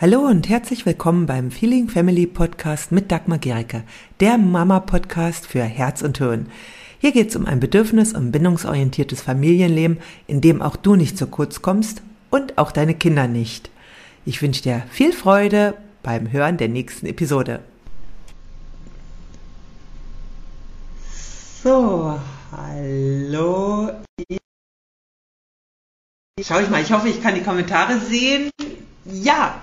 Hallo und herzlich willkommen beim Feeling Family Podcast mit Dagmar Gericke, der Mama-Podcast für Herz und Hirn. Hier geht es um ein bedürfnis- und bindungsorientiertes Familienleben, in dem auch du nicht zu kurz kommst und auch deine Kinder nicht. Ich wünsche dir viel Freude beim Hören der nächsten Episode. So, hallo. Schau ich mal, ich hoffe, ich kann die Kommentare sehen. Ja,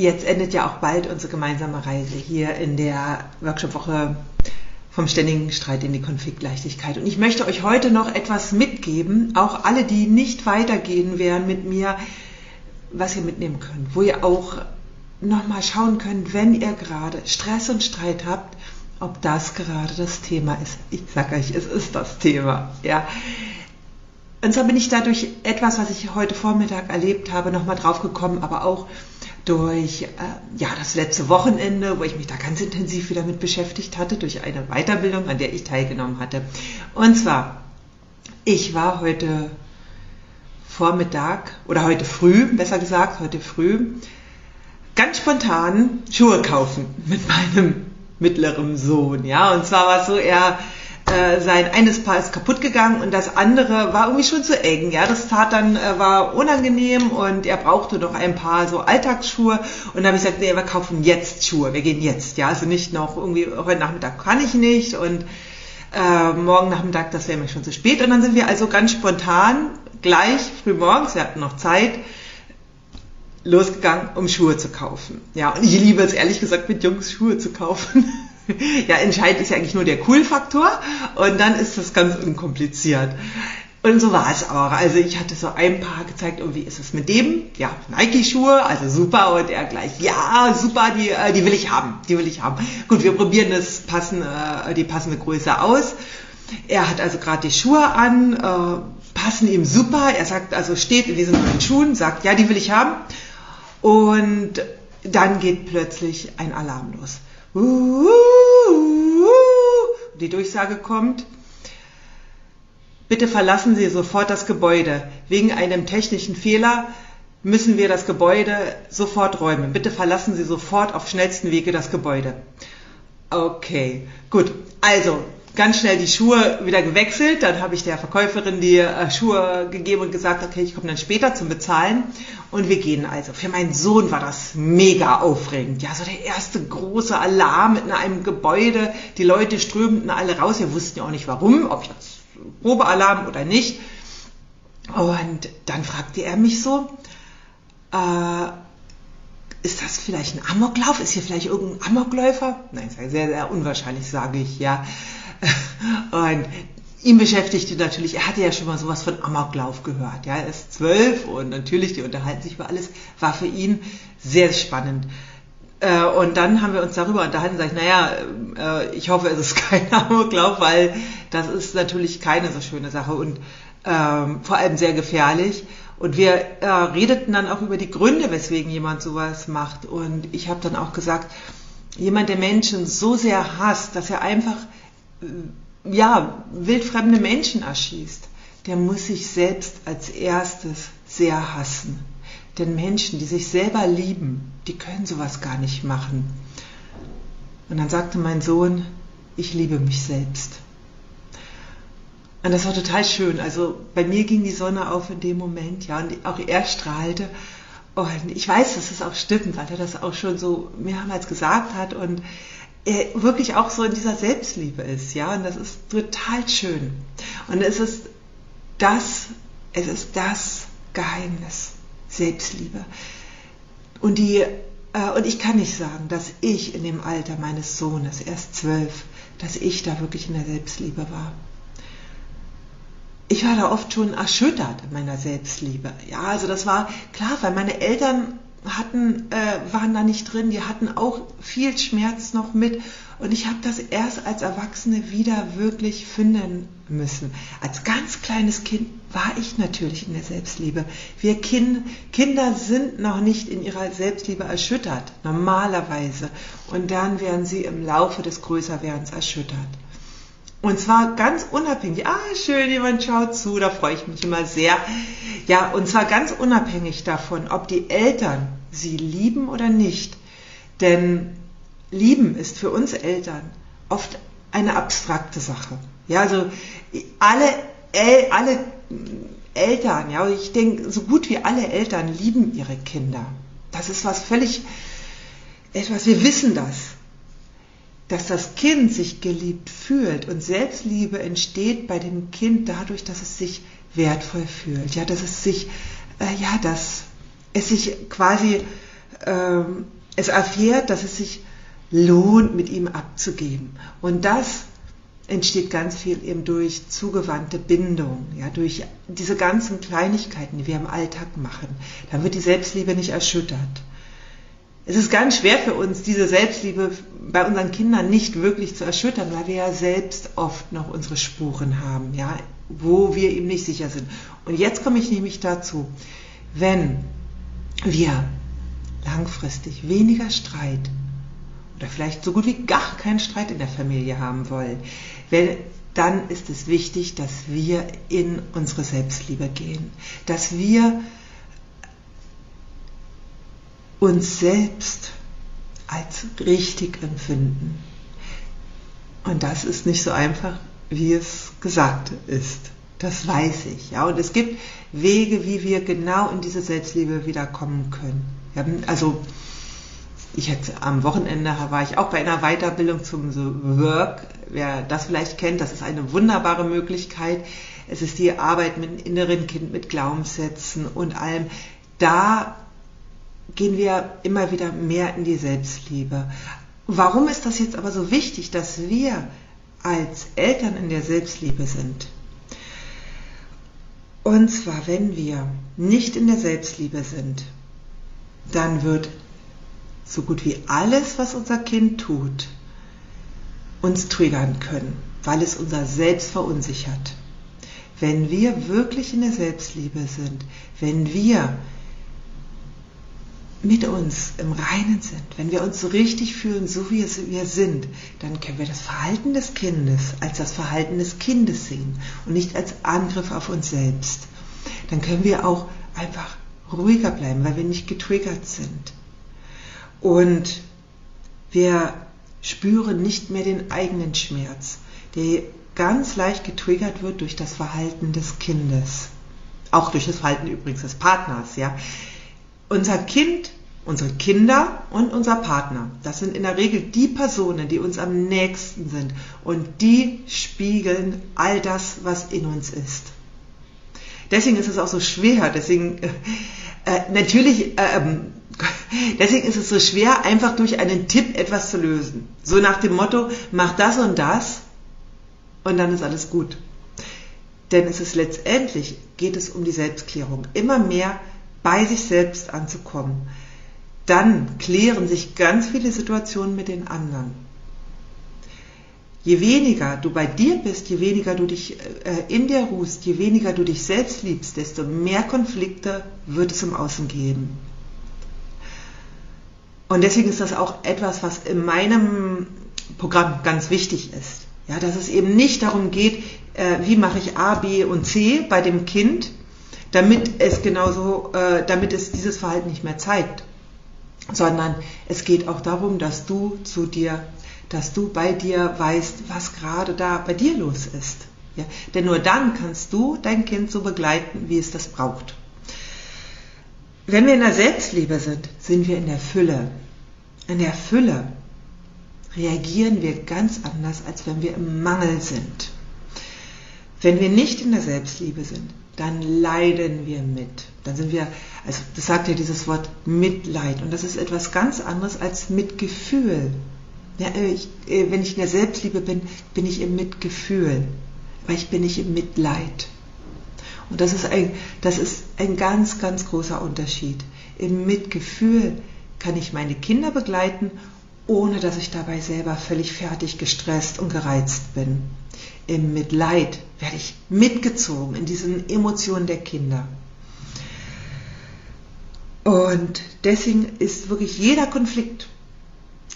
Jetzt endet ja auch bald unsere gemeinsame Reise hier in der Workshop-Woche vom ständigen Streit in die Konfliktleichtigkeit. Und ich möchte euch heute noch etwas mitgeben, auch alle, die nicht weitergehen werden mit mir, was ihr mitnehmen könnt, wo ihr auch nochmal schauen könnt, wenn ihr gerade Stress und Streit habt, ob das gerade das Thema ist. Ich sage euch, es ist das Thema. Ja. Und zwar bin ich dadurch etwas, was ich heute Vormittag erlebt habe, nochmal drauf gekommen, aber auch durch äh, ja, das letzte Wochenende, wo ich mich da ganz intensiv wieder mit beschäftigt hatte, durch eine Weiterbildung, an der ich teilgenommen hatte. Und zwar, ich war heute Vormittag oder heute früh, besser gesagt, heute früh, ganz spontan Schuhe kaufen mit meinem mittleren Sohn. Ja, und zwar war es so, er äh, sein eines Paar ist kaputt gegangen und das andere war irgendwie schon zu eng. Ja, das tat dann äh, war unangenehm und er brauchte noch ein paar so Alltagsschuhe und dann habe ich gesagt, nee, wir kaufen jetzt Schuhe, wir gehen jetzt. Ja, also nicht noch irgendwie heute Nachmittag kann ich nicht und äh, morgen Nachmittag, das wäre mir schon zu spät. Und dann sind wir also ganz spontan gleich früh morgens, wir hatten noch Zeit, losgegangen, um Schuhe zu kaufen. Ja, und ich liebe es ehrlich gesagt, mit Jungs Schuhe zu kaufen. ja, entscheidend ist ja eigentlich nur der Cool-Faktor und dann ist das ganz unkompliziert. Und so war es auch. Also ich hatte so ein paar gezeigt, und wie ist es mit dem? Ja, Nike-Schuhe, also super. Und er gleich, ja, super, die, äh, die will ich haben, die will ich haben. Gut, wir probieren das passende, äh, die passende Größe aus. Er hat also gerade die Schuhe an, äh, passen ihm super. Er sagt, also steht in diesen neuen Schuhen, sagt, ja, die will ich haben. Und dann geht plötzlich ein Alarm los. Die Durchsage kommt, bitte verlassen Sie sofort das Gebäude. Wegen einem technischen Fehler müssen wir das Gebäude sofort räumen. Bitte verlassen Sie sofort auf schnellsten Wege das Gebäude. Okay, gut. Also, ganz schnell die Schuhe wieder gewechselt. Dann habe ich der Verkäuferin die äh, Schuhe gegeben und gesagt, okay, ich komme dann später zum Bezahlen. Und wir gehen also. Für meinen Sohn war das mega aufregend. Ja, so der erste große Alarm in einem Gebäude. Die Leute strömten alle raus. Wir wussten ja auch nicht warum, ob jetzt Probealarm oder nicht. Und dann fragte er mich so, äh, ist das vielleicht ein Amoklauf? Ist hier vielleicht irgendein Amokläufer? Nein, sehr, sehr unwahrscheinlich, sage ich, ja. Und ihn beschäftigte natürlich, er hatte ja schon mal sowas von Amoklauf gehört. Ja, er ist zwölf und natürlich, die unterhalten sich über alles, war für ihn sehr spannend. Äh, und dann haben wir uns darüber unterhalten, sage ich, naja, äh, ich hoffe, es ist kein Amoklauf, weil das ist natürlich keine so schöne Sache und ähm, vor allem sehr gefährlich. Und wir äh, redeten dann auch über die Gründe, weswegen jemand sowas macht. Und ich habe dann auch gesagt, jemand, der Menschen so sehr hasst, dass er einfach ja, wildfremde Menschen erschießt, der muss sich selbst als erstes sehr hassen. Denn Menschen, die sich selber lieben, die können sowas gar nicht machen. Und dann sagte mein Sohn, ich liebe mich selbst. Und das war total schön. Also bei mir ging die Sonne auf in dem Moment, ja, und auch er strahlte. Und ich weiß, dass es auch stimmt, weil er das auch schon so mehrmals gesagt hat. Und wirklich auch so in dieser Selbstliebe ist, ja, und das ist total schön. Und es ist das, es ist das Geheimnis, Selbstliebe. Und die, äh, und ich kann nicht sagen, dass ich in dem Alter meines Sohnes, erst zwölf, dass ich da wirklich in der Selbstliebe war. Ich war da oft schon erschüttert in meiner Selbstliebe. Ja, also das war klar, weil meine Eltern hatten, äh, waren da nicht drin, die hatten auch viel Schmerz noch mit. Und ich habe das erst als Erwachsene wieder wirklich finden müssen. Als ganz kleines Kind war ich natürlich in der Selbstliebe. Wir kind, Kinder sind noch nicht in ihrer Selbstliebe erschüttert, normalerweise. Und dann werden sie im Laufe des Größerwerdens erschüttert. Und zwar ganz unabhängig. Ah, schön, jemand schaut zu, da freue ich mich immer sehr. Ja, und zwar ganz unabhängig davon, ob die Eltern sie lieben oder nicht. Denn lieben ist für uns Eltern oft eine abstrakte Sache. Ja, also alle, El alle Eltern, ja, ich denke, so gut wie alle Eltern lieben ihre Kinder. Das ist was völlig, etwas, wir wissen das dass das Kind sich geliebt fühlt und Selbstliebe entsteht bei dem Kind dadurch, dass es sich wertvoll fühlt, ja, dass es sich, äh, ja, dass es sich quasi, äh, es erfährt, dass es sich lohnt, mit ihm abzugeben. Und das entsteht ganz viel eben durch zugewandte Bindung, ja, durch diese ganzen Kleinigkeiten, die wir im Alltag machen. Dann wird die Selbstliebe nicht erschüttert es ist ganz schwer für uns, diese Selbstliebe bei unseren Kindern nicht wirklich zu erschüttern, weil wir ja selbst oft noch unsere Spuren haben, ja, wo wir ihm nicht sicher sind. Und jetzt komme ich nämlich dazu, wenn wir langfristig weniger Streit oder vielleicht so gut wie gar keinen Streit in der Familie haben wollen, wenn, dann ist es wichtig, dass wir in unsere Selbstliebe gehen, dass wir uns selbst als richtig empfinden. Und das ist nicht so einfach, wie es gesagt ist. Das weiß ich. Ja, und es gibt Wege, wie wir genau in diese Selbstliebe wiederkommen können. Ja, also ich hätte am Wochenende war ich auch bei einer Weiterbildung zum Work. Wer das vielleicht kennt, das ist eine wunderbare Möglichkeit. Es ist die Arbeit mit dem inneren Kind, mit Glaubenssätzen und allem. Da gehen wir immer wieder mehr in die Selbstliebe. Warum ist das jetzt aber so wichtig, dass wir als Eltern in der Selbstliebe sind? Und zwar, wenn wir nicht in der Selbstliebe sind, dann wird so gut wie alles, was unser Kind tut, uns triggern können, weil es unser Selbst verunsichert. Wenn wir wirklich in der Selbstliebe sind, wenn wir mit uns im Reinen sind, wenn wir uns so richtig fühlen, so wie wir sind, dann können wir das Verhalten des Kindes als das Verhalten des Kindes sehen und nicht als Angriff auf uns selbst. Dann können wir auch einfach ruhiger bleiben, weil wir nicht getriggert sind. Und wir spüren nicht mehr den eigenen Schmerz, der ganz leicht getriggert wird durch das Verhalten des Kindes. Auch durch das Verhalten übrigens des Partners, ja. Unser Kind, unsere Kinder und unser Partner, das sind in der Regel die Personen, die uns am nächsten sind und die spiegeln all das, was in uns ist. Deswegen ist es auch so schwer, deswegen äh, äh natürlich äh, Deswegen ist es so schwer, einfach durch einen Tipp etwas zu lösen. So nach dem Motto, mach das und das und dann ist alles gut. Denn es ist letztendlich, geht es um die Selbstklärung. Immer mehr bei sich selbst anzukommen, dann klären sich ganz viele Situationen mit den anderen. Je weniger du bei dir bist, je weniger du dich äh, in dir ruhst, je weniger du dich selbst liebst, desto mehr Konflikte wird es im Außen geben. Und deswegen ist das auch etwas, was in meinem Programm ganz wichtig ist. Ja, dass es eben nicht darum geht, äh, wie mache ich A, B und C bei dem Kind, damit es genauso, äh, damit es dieses Verhalten nicht mehr zeigt, sondern es geht auch darum, dass du zu dir, dass du bei dir weißt, was gerade da bei dir los ist. Ja? Denn nur dann kannst du dein Kind so begleiten, wie es das braucht. Wenn wir in der Selbstliebe sind, sind wir in der Fülle. In der Fülle reagieren wir ganz anders, als wenn wir im Mangel sind. Wenn wir nicht in der Selbstliebe sind, dann leiden wir mit. Dann sind wir, also das sagt ja dieses Wort Mitleid und das ist etwas ganz anderes als Mitgefühl. Ja, ich, äh, wenn ich in der Selbstliebe bin, bin ich im Mitgefühl, aber ich bin nicht im Mitleid. Und das ist ein, das ist ein ganz, ganz großer Unterschied. Im Mitgefühl kann ich meine Kinder begleiten, ohne dass ich dabei selber völlig fertig, gestresst und gereizt bin im Mitleid werde ich mitgezogen in diesen Emotionen der Kinder. Und deswegen ist wirklich jeder Konflikt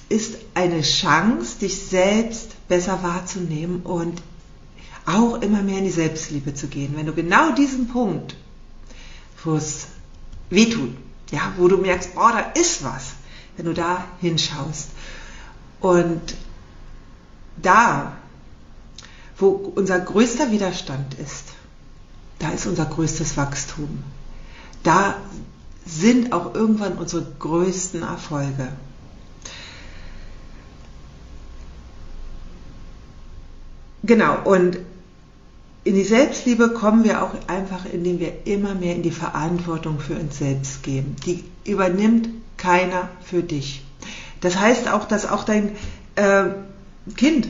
ist eine Chance, dich selbst besser wahrzunehmen und auch immer mehr in die Selbstliebe zu gehen. Wenn du genau diesen Punkt, wo es wehtut, ja, wo du merkst, oh, da ist was, wenn du da hinschaust. Und da, wo unser größter Widerstand ist, da ist unser größtes Wachstum. Da sind auch irgendwann unsere größten Erfolge. Genau, und in die Selbstliebe kommen wir auch einfach, indem wir immer mehr in die Verantwortung für uns selbst gehen. Die übernimmt keiner für dich. Das heißt auch, dass auch dein äh, Kind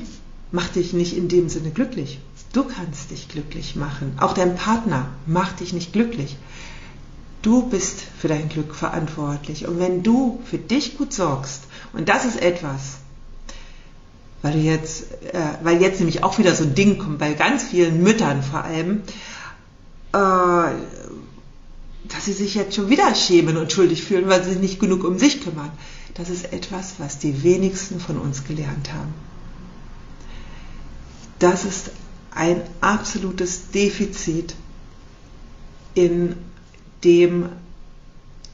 macht dich nicht in dem Sinne glücklich. Du kannst dich glücklich machen. Auch dein Partner macht dich nicht glücklich. Du bist für dein Glück verantwortlich. Und wenn du für dich gut sorgst, und das ist etwas, weil jetzt, äh, weil jetzt nämlich auch wieder so ein Ding kommt, bei ganz vielen Müttern vor allem, äh, dass sie sich jetzt schon wieder schämen und schuldig fühlen, weil sie sich nicht genug um sich kümmern. Das ist etwas, was die wenigsten von uns gelernt haben. Das ist ein absolutes Defizit in dem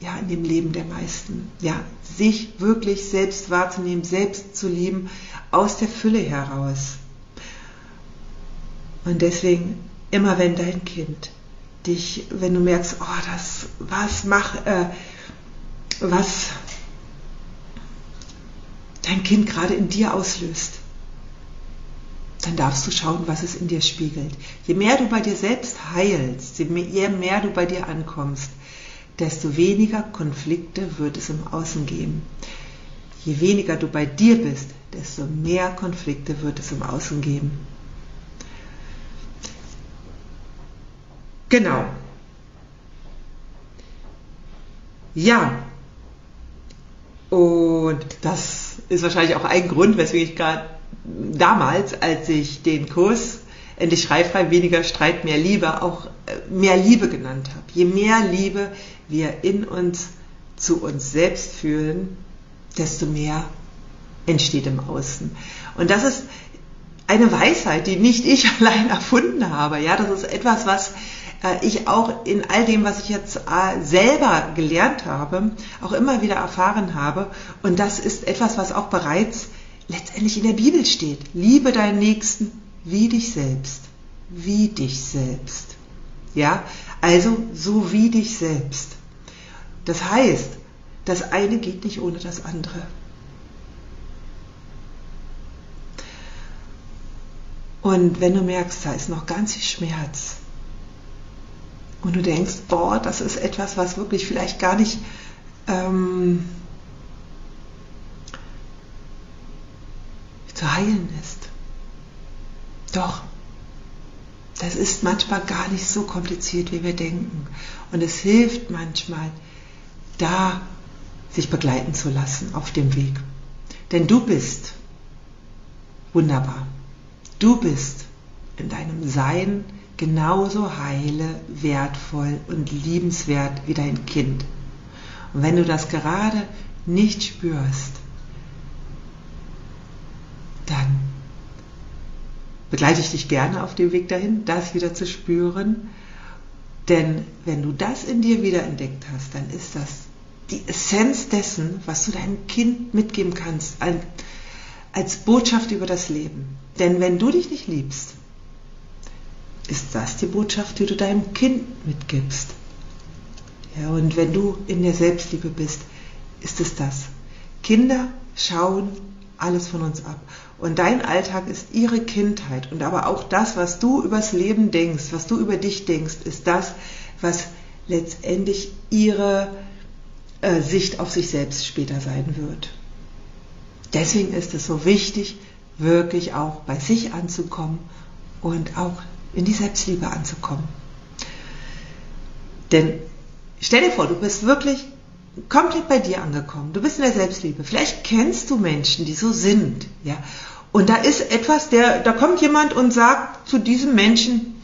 ja, in dem Leben der meisten. Ja, sich wirklich selbst wahrzunehmen, selbst zu lieben, aus der Fülle heraus. Und deswegen, immer wenn dein Kind dich, wenn du merkst, oh, das, was mach, äh, was dein Kind gerade in dir auslöst, dann darfst du schauen, was es in dir spiegelt. Je mehr du bei dir selbst heilst, je mehr du bei dir ankommst, desto weniger Konflikte wird es im Außen geben. Je weniger du bei dir bist, desto mehr Konflikte wird es im Außen geben. Genau. Ja. Und das ist wahrscheinlich auch ein Grund, weswegen ich gerade damals, als ich den Kurs Endlich schreifrei, weniger Streit, mehr Liebe, auch äh, mehr Liebe genannt habe. Je mehr Liebe wir in uns zu uns selbst fühlen, desto mehr entsteht im Außen. Und das ist eine Weisheit, die nicht ich allein erfunden habe. Ja, das ist etwas, was äh, ich auch in all dem, was ich jetzt äh, selber gelernt habe, auch immer wieder erfahren habe. Und das ist etwas, was auch bereits letztendlich in der Bibel steht. Liebe deinen Nächsten wie dich selbst. Wie dich selbst. Ja, also so wie dich selbst. Das heißt, das eine geht nicht ohne das andere. Und wenn du merkst, da ist noch ganz viel Schmerz und du denkst, boah, das ist etwas, was wirklich vielleicht gar nicht ähm, zu heilen ist. Doch, das ist manchmal gar nicht so kompliziert, wie wir denken. Und es hilft manchmal, da sich begleiten zu lassen auf dem Weg. Denn du bist wunderbar. Du bist in deinem Sein genauso heile, wertvoll und liebenswert wie dein Kind. Und wenn du das gerade nicht spürst, dann begleite ich dich gerne auf dem Weg dahin, das wieder zu spüren. Denn wenn du das in dir wieder entdeckt hast, dann ist das die Essenz dessen, was du deinem Kind mitgeben kannst, als Botschaft über das Leben. Denn wenn du dich nicht liebst, ist das die Botschaft, die du deinem Kind mitgibst. Ja, und wenn du in der Selbstliebe bist, ist es das. Kinder schauen alles von uns ab. Und dein Alltag ist ihre Kindheit. Und aber auch das, was du übers Leben denkst, was du über dich denkst, ist das, was letztendlich ihre äh, Sicht auf sich selbst später sein wird. Deswegen ist es so wichtig, wirklich auch bei sich anzukommen und auch in die Selbstliebe anzukommen. Denn stell dir vor, du bist wirklich komplett bei dir angekommen. Du bist in der Selbstliebe. Vielleicht kennst du Menschen, die so sind, ja. Und da ist etwas, der, da kommt jemand und sagt zu diesem Menschen,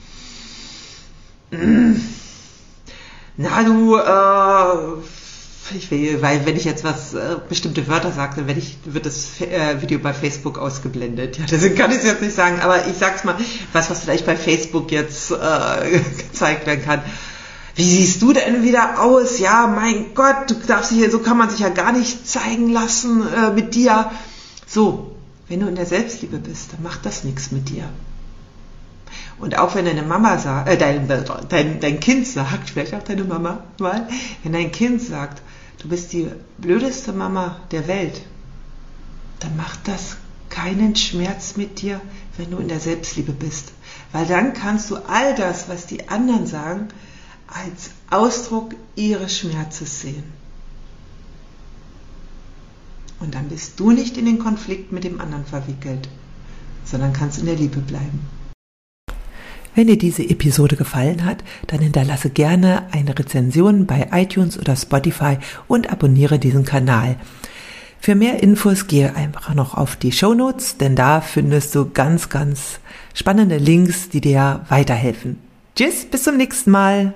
mm, na du, äh, ich will, weil wenn ich jetzt was äh, bestimmte Wörter sage, dann werde ich, wird das äh, Video bei Facebook ausgeblendet. Ja, deswegen kann ich es jetzt nicht sagen, aber ich sag's mal, was, was vielleicht bei Facebook jetzt äh, gezeigt werden kann. Wie siehst du denn wieder aus? Ja, mein Gott, du darfst hier, so kann man sich ja gar nicht zeigen lassen äh, mit dir. So, wenn du in der Selbstliebe bist, dann macht das nichts mit dir. Und auch wenn deine Mama sagt, äh, dein, dein, dein Kind sagt, vielleicht auch deine Mama mal, wenn dein Kind sagt, du bist die blödeste Mama der Welt, dann macht das keinen Schmerz mit dir, wenn du in der Selbstliebe bist. Weil dann kannst du all das, was die anderen sagen, als Ausdruck ihres Schmerzes sehen. Und dann bist du nicht in den Konflikt mit dem anderen verwickelt, sondern kannst in der Liebe bleiben. Wenn dir diese Episode gefallen hat, dann hinterlasse gerne eine Rezension bei iTunes oder Spotify und abonniere diesen Kanal. Für mehr Infos gehe einfach noch auf die Show Notes, denn da findest du ganz, ganz spannende Links, die dir weiterhelfen. Tschüss, bis zum nächsten Mal.